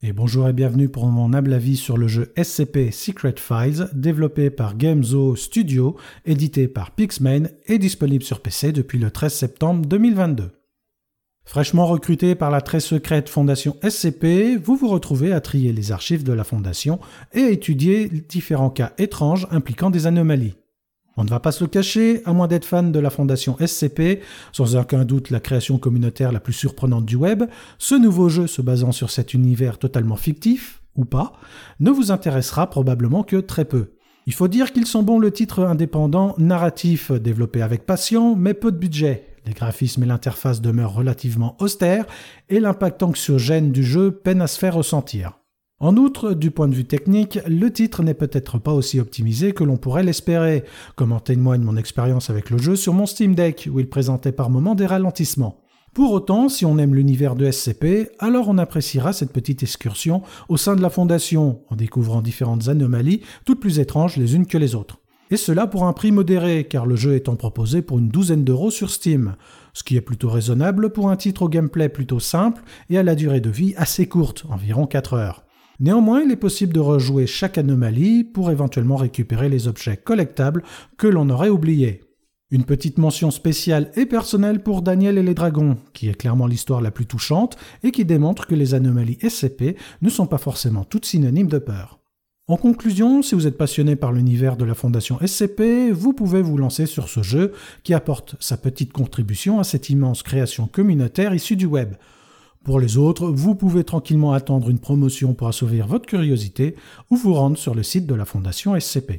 Et bonjour et bienvenue pour mon humble avis sur le jeu SCP Secret Files, développé par Gamezo Studio, édité par Pixman et disponible sur PC depuis le 13 septembre 2022. Fraîchement recruté par la très secrète Fondation SCP, vous vous retrouvez à trier les archives de la Fondation et à étudier différents cas étranges impliquant des anomalies. On ne va pas se le cacher, à moins d'être fan de la fondation SCP, sans aucun doute la création communautaire la plus surprenante du web, ce nouveau jeu se basant sur cet univers totalement fictif, ou pas, ne vous intéressera probablement que très peu. Il faut dire qu'ils sont bons le titre indépendant narratif, développé avec passion, mais peu de budget. Les graphismes et l'interface demeurent relativement austères, et l'impact anxiogène du jeu peine à se faire ressentir. En outre, du point de vue technique, le titre n'est peut-être pas aussi optimisé que l'on pourrait l'espérer, comme en témoigne mon expérience avec le jeu sur mon Steam Deck, où il présentait par moments des ralentissements. Pour autant, si on aime l'univers de SCP, alors on appréciera cette petite excursion au sein de la Fondation, en découvrant différentes anomalies, toutes plus étranges les unes que les autres. Et cela pour un prix modéré, car le jeu étant proposé pour une douzaine d'euros sur Steam, ce qui est plutôt raisonnable pour un titre au gameplay plutôt simple et à la durée de vie assez courte, environ 4 heures. Néanmoins, il est possible de rejouer chaque anomalie pour éventuellement récupérer les objets collectables que l'on aurait oubliés. Une petite mention spéciale et personnelle pour Daniel et les dragons, qui est clairement l'histoire la plus touchante et qui démontre que les anomalies SCP ne sont pas forcément toutes synonymes de peur. En conclusion, si vous êtes passionné par l'univers de la Fondation SCP, vous pouvez vous lancer sur ce jeu qui apporte sa petite contribution à cette immense création communautaire issue du web. Pour les autres, vous pouvez tranquillement attendre une promotion pour assouvir votre curiosité ou vous rendre sur le site de la Fondation SCP.